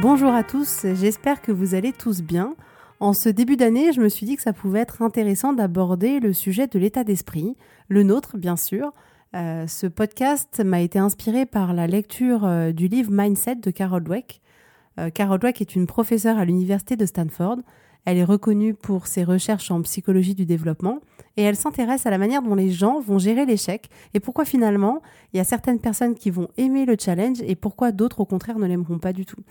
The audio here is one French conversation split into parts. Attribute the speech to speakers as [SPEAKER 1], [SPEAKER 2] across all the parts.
[SPEAKER 1] Bonjour à tous, j'espère que vous allez tous bien. En ce début d'année, je me suis dit que ça pouvait être intéressant d'aborder le sujet de l'état d'esprit, le nôtre bien sûr. Euh, ce podcast m'a été inspiré par la lecture euh, du livre Mindset de Carol Dweck. Euh, Carol Dweck est une professeure à l'université de Stanford. Elle est reconnue pour ses recherches en psychologie du développement et elle s'intéresse à la manière dont les gens vont gérer l'échec et pourquoi finalement il y a certaines personnes qui vont aimer le challenge et pourquoi d'autres au contraire ne l'aimeront pas du tout.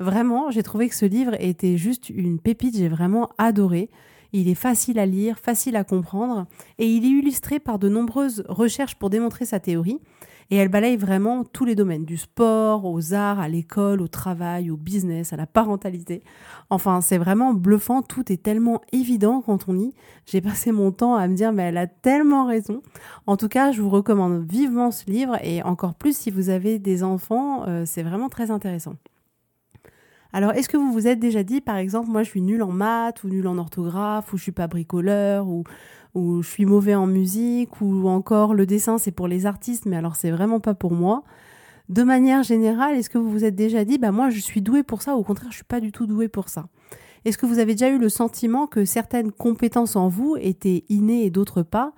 [SPEAKER 1] Vraiment, j'ai trouvé que ce livre était juste une pépite, j'ai vraiment adoré. Il est facile à lire, facile à comprendre, et il est illustré par de nombreuses recherches pour démontrer sa théorie. Et elle balaye vraiment tous les domaines, du sport, aux arts, à l'école, au travail, au business, à la parentalité. Enfin, c'est vraiment bluffant, tout est tellement évident quand on lit. J'ai passé mon temps à me dire, mais elle a tellement raison. En tout cas, je vous recommande vivement ce livre, et encore plus si vous avez des enfants, euh, c'est vraiment très intéressant. Alors, est-ce que vous vous êtes déjà dit, par exemple, moi je suis nul en maths ou nul en orthographe ou je suis pas bricoleur ou, je suis mauvais en musique ou encore le dessin c'est pour les artistes mais alors c'est vraiment pas pour moi. De manière générale, est-ce que vous vous êtes déjà dit, bah moi je suis doué pour ça ou au contraire je suis pas du tout doué pour ça? Est-ce que vous avez déjà eu le sentiment que certaines compétences en vous étaient innées et d'autres pas?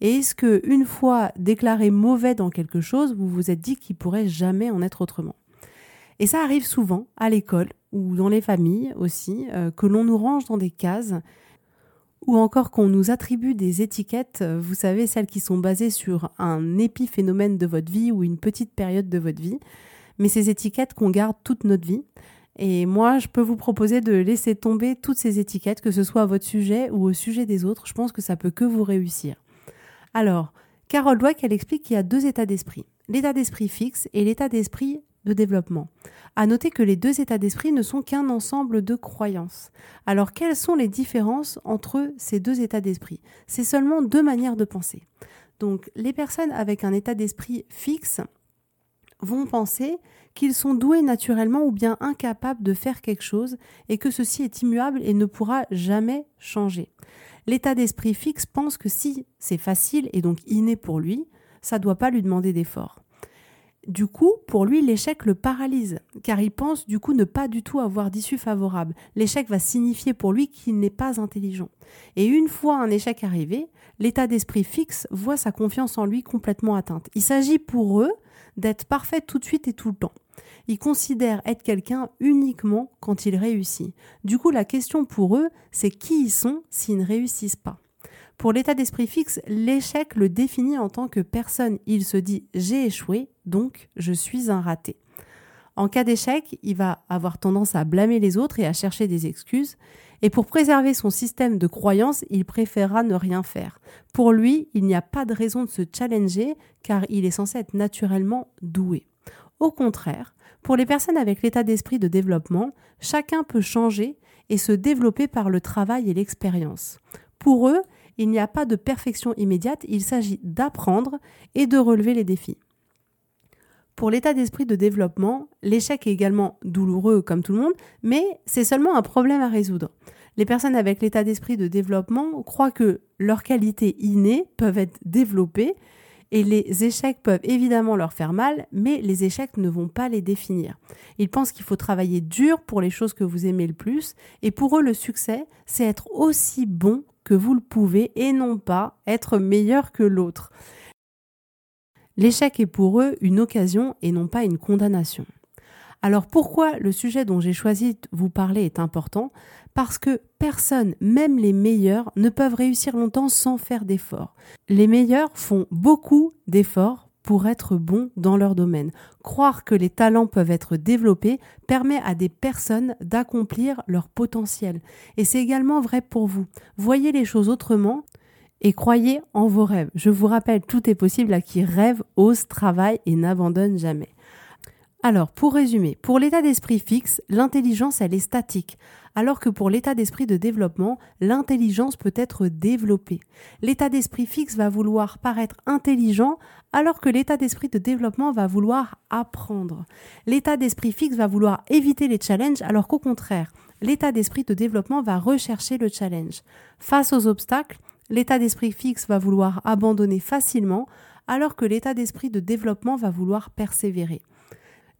[SPEAKER 1] Et est-ce que une fois déclaré mauvais dans quelque chose, vous vous êtes dit qu'il pourrait jamais en être autrement? Et ça arrive souvent à l'école ou dans les familles aussi, euh, que l'on nous range dans des cases ou encore qu'on nous attribue des étiquettes, euh, vous savez, celles qui sont basées sur un épiphénomène de votre vie ou une petite période de votre vie, mais ces étiquettes qu'on garde toute notre vie. Et moi, je peux vous proposer de laisser tomber toutes ces étiquettes, que ce soit à votre sujet ou au sujet des autres. Je pense que ça peut que vous réussir. Alors, Carole Dweck, elle explique qu'il y a deux états d'esprit. L'état d'esprit fixe et l'état d'esprit de développement. À noter que les deux états d'esprit ne sont qu'un ensemble de croyances. Alors quelles sont les différences entre ces deux états d'esprit? C'est seulement deux manières de penser. Donc les personnes avec un état d'esprit fixe vont penser qu'ils sont doués naturellement ou bien incapables de faire quelque chose et que ceci est immuable et ne pourra jamais changer. L'état d'esprit fixe pense que si c'est facile et donc inné pour lui, ça ne doit pas lui demander d'effort. Du coup, pour lui, l'échec le paralyse, car il pense du coup ne pas du tout avoir d'issue favorable. L'échec va signifier pour lui qu'il n'est pas intelligent. Et une fois un échec arrivé, l'état d'esprit fixe voit sa confiance en lui complètement atteinte. Il s'agit pour eux d'être parfait tout de suite et tout le temps. Ils considèrent être quelqu'un uniquement quand ils réussissent. Du coup, la question pour eux, c'est qui ils sont s'ils ne réussissent pas. Pour l'état d'esprit fixe, l'échec le définit en tant que personne. Il se dit j'ai échoué, donc je suis un raté. En cas d'échec, il va avoir tendance à blâmer les autres et à chercher des excuses. Et pour préserver son système de croyance, il préférera ne rien faire. Pour lui, il n'y a pas de raison de se challenger car il est censé être naturellement doué. Au contraire, pour les personnes avec l'état d'esprit de développement, chacun peut changer et se développer par le travail et l'expérience. Pour eux, il n'y a pas de perfection immédiate, il s'agit d'apprendre et de relever les défis. Pour l'état d'esprit de développement, l'échec est également douloureux comme tout le monde, mais c'est seulement un problème à résoudre. Les personnes avec l'état d'esprit de développement croient que leurs qualités innées peuvent être développées et les échecs peuvent évidemment leur faire mal, mais les échecs ne vont pas les définir. Ils pensent qu'il faut travailler dur pour les choses que vous aimez le plus, et pour eux le succès, c'est être aussi bon que vous le pouvez et non pas être meilleur que l'autre. L'échec est pour eux une occasion et non pas une condamnation. Alors pourquoi le sujet dont j'ai choisi de vous parler est important? Parce que personne, même les meilleurs, ne peuvent réussir longtemps sans faire d'efforts. Les meilleurs font beaucoup d'efforts pour être bons dans leur domaine. Croire que les talents peuvent être développés permet à des personnes d'accomplir leur potentiel. Et c'est également vrai pour vous. Voyez les choses autrement et croyez en vos rêves. Je vous rappelle, tout est possible à qui rêve, ose, travaille et n'abandonne jamais. Alors, pour résumer, pour l'état d'esprit fixe, l'intelligence, elle est statique, alors que pour l'état d'esprit de développement, l'intelligence peut être développée. L'état d'esprit fixe va vouloir paraître intelligent, alors que l'état d'esprit de développement va vouloir apprendre. L'état d'esprit fixe va vouloir éviter les challenges, alors qu'au contraire, l'état d'esprit de développement va rechercher le challenge. Face aux obstacles, l'état d'esprit fixe va vouloir abandonner facilement, alors que l'état d'esprit de développement va vouloir persévérer.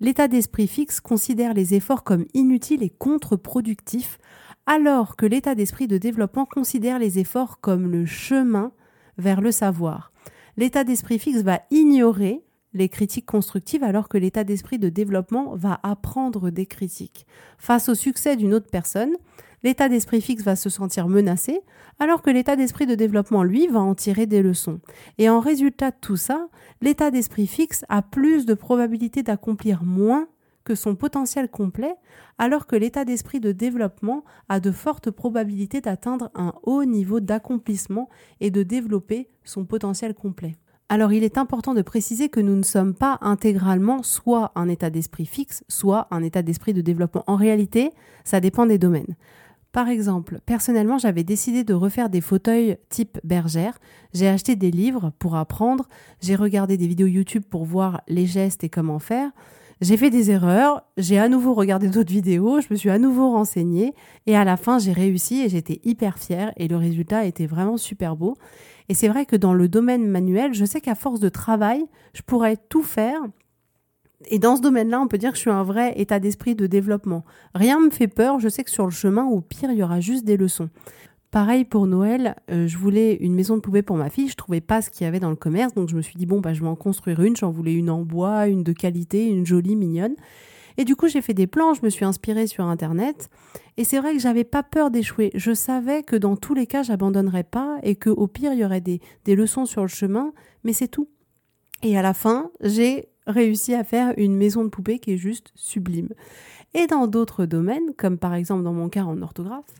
[SPEAKER 1] L'état d'esprit fixe considère les efforts comme inutiles et contre-productifs, alors que l'état d'esprit de développement considère les efforts comme le chemin vers le savoir. L'état d'esprit fixe va ignorer les critiques constructives alors que l'état d'esprit de développement va apprendre des critiques. Face au succès d'une autre personne, l'état d'esprit fixe va se sentir menacé alors que l'état d'esprit de développement, lui, va en tirer des leçons. Et en résultat de tout ça, l'état d'esprit fixe a plus de probabilité d'accomplir moins que son potentiel complet, alors que l'état d'esprit de développement a de fortes probabilités d'atteindre un haut niveau d'accomplissement et de développer son potentiel complet. Alors il est important de préciser que nous ne sommes pas intégralement soit un état d'esprit fixe, soit un état d'esprit de développement. En réalité, ça dépend des domaines. Par exemple, personnellement, j'avais décidé de refaire des fauteuils type bergère. J'ai acheté des livres pour apprendre, j'ai regardé des vidéos YouTube pour voir les gestes et comment faire. J'ai fait des erreurs, j'ai à nouveau regardé d'autres vidéos, je me suis à nouveau renseignée et à la fin j'ai réussi et j'étais hyper fière et le résultat était vraiment super beau. Et c'est vrai que dans le domaine manuel, je sais qu'à force de travail, je pourrais tout faire. Et dans ce domaine-là, on peut dire que je suis un vrai état d'esprit de développement. Rien ne me fait peur, je sais que sur le chemin, au pire, il y aura juste des leçons. Pareil pour Noël, euh, je voulais une maison de poupée pour ma fille, je trouvais pas ce qu'il y avait dans le commerce, donc je me suis dit bon bah je vais en construire une, j'en voulais une en bois, une de qualité, une jolie, mignonne. Et du coup, j'ai fait des plans, je me suis inspirée sur internet et c'est vrai que j'avais pas peur d'échouer. Je savais que dans tous les cas, j'abandonnerais pas et que au pire, il y aurait des, des leçons sur le chemin, mais c'est tout. Et à la fin, j'ai réussi à faire une maison de poupée qui est juste sublime. Et dans d'autres domaines, comme par exemple dans mon cas en orthographe,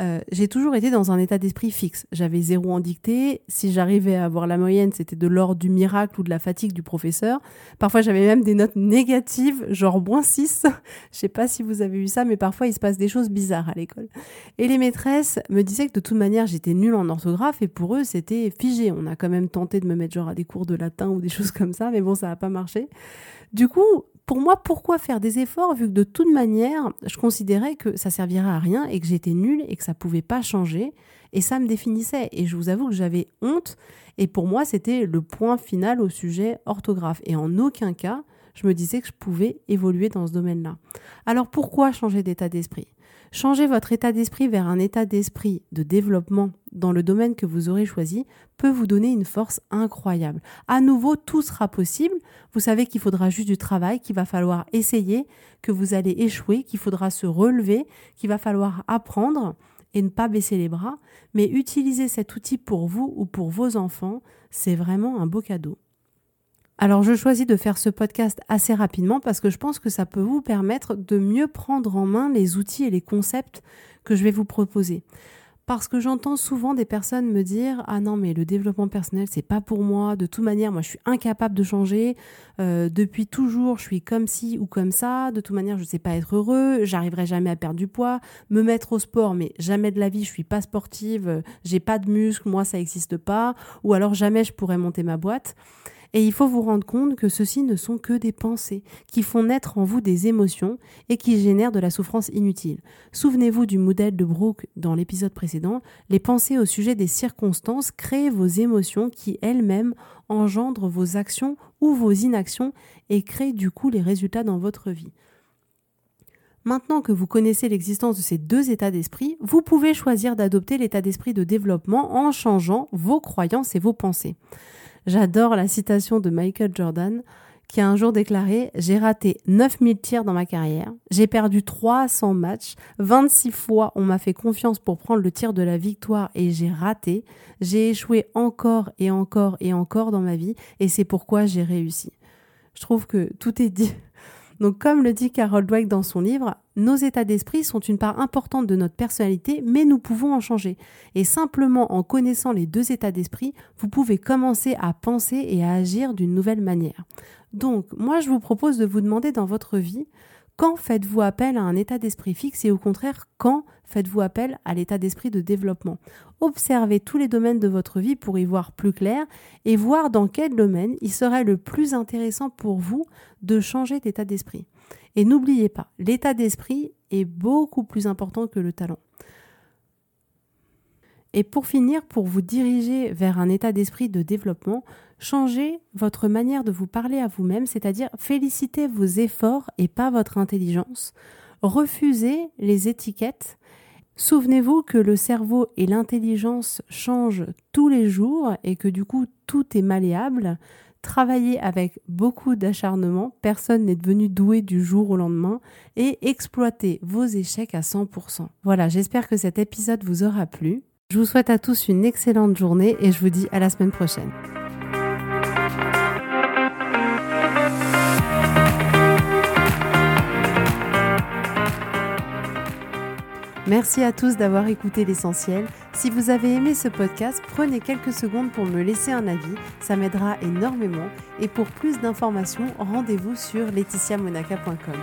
[SPEAKER 1] euh, j'ai toujours été dans un état d'esprit fixe. J'avais zéro en dictée. Si j'arrivais à avoir la moyenne, c'était de l'ordre du miracle ou de la fatigue du professeur. Parfois, j'avais même des notes négatives, genre moins 6. Je sais pas si vous avez eu ça, mais parfois, il se passe des choses bizarres à l'école. Et les maîtresses me disaient que de toute manière, j'étais nulle en orthographe et pour eux, c'était figé. On a quand même tenté de me mettre genre à des cours de latin ou des choses comme ça, mais bon, ça n'a pas marché. Du coup, pour moi, pourquoi faire des efforts vu que de toute manière, je considérais que ça servirait à rien et que j'étais nulle et que ça pouvait pas changer et ça me définissait. Et je vous avoue que j'avais honte et pour moi, c'était le point final au sujet orthographe. Et en aucun cas, je me disais que je pouvais évoluer dans ce domaine-là. Alors pourquoi changer d'état d'esprit? Changer votre état d'esprit vers un état d'esprit de développement dans le domaine que vous aurez choisi peut vous donner une force incroyable. À nouveau, tout sera possible. Vous savez qu'il faudra juste du travail, qu'il va falloir essayer, que vous allez échouer, qu'il faudra se relever, qu'il va falloir apprendre et ne pas baisser les bras. Mais utiliser cet outil pour vous ou pour vos enfants, c'est vraiment un beau cadeau. Alors je choisis de faire ce podcast assez rapidement parce que je pense que ça peut vous permettre de mieux prendre en main les outils et les concepts que je vais vous proposer. Parce que j'entends souvent des personnes me dire ah non mais le développement personnel c'est pas pour moi. De toute manière moi je suis incapable de changer. Euh, depuis toujours je suis comme ci ou comme ça. De toute manière je sais pas être heureux. J'arriverai jamais à perdre du poids. Me mettre au sport mais jamais de la vie je suis pas sportive. J'ai pas de muscles. Moi ça existe pas. Ou alors jamais je pourrais monter ma boîte et il faut vous rendre compte que ceci ne sont que des pensées qui font naître en vous des émotions et qui génèrent de la souffrance inutile. Souvenez-vous du modèle de Brooke dans l'épisode précédent. Les pensées au sujet des circonstances créent vos émotions qui elles-mêmes engendrent vos actions ou vos inactions et créent du coup les résultats dans votre vie. Maintenant que vous connaissez l'existence de ces deux états d'esprit, vous pouvez choisir d'adopter l'état d'esprit de développement en changeant vos croyances et vos pensées. J'adore la citation de Michael Jordan qui a un jour déclaré J'ai raté 9000 tirs dans ma carrière, j'ai perdu 300 matchs, 26 fois on m'a fait confiance pour prendre le tir de la victoire et j'ai raté, j'ai échoué encore et encore et encore dans ma vie et c'est pourquoi j'ai réussi. Je trouve que tout est dit. Donc comme le dit Carol Dweck dans son livre, nos états d'esprit sont une part importante de notre personnalité, mais nous pouvons en changer. Et simplement en connaissant les deux états d'esprit, vous pouvez commencer à penser et à agir d'une nouvelle manière. Donc moi je vous propose de vous demander dans votre vie, quand faites-vous appel à un état d'esprit fixe et au contraire, quand faites-vous appel à l'état d'esprit de développement? Observez tous les domaines de votre vie pour y voir plus clair et voir dans quel domaine il serait le plus intéressant pour vous de changer d'état d'esprit. Et n'oubliez pas, l'état d'esprit est beaucoup plus important que le talent. Et pour finir, pour vous diriger vers un état d'esprit de développement, changez votre manière de vous parler à vous-même, c'est-à-dire félicitez vos efforts et pas votre intelligence. Refusez les étiquettes. Souvenez-vous que le cerveau et l'intelligence changent tous les jours et que du coup tout est malléable. Travaillez avec beaucoup d'acharnement, personne n'est devenu doué du jour au lendemain et exploitez vos échecs à 100%. Voilà, j'espère que cet épisode vous aura plu. Je vous souhaite à tous une excellente journée et je vous dis à la semaine prochaine. Merci à tous d'avoir écouté l'essentiel. Si vous avez aimé ce podcast, prenez quelques secondes pour me laisser un avis, ça m'aidera énormément. Et pour plus d'informations, rendez-vous sur laetitiamonaca.com.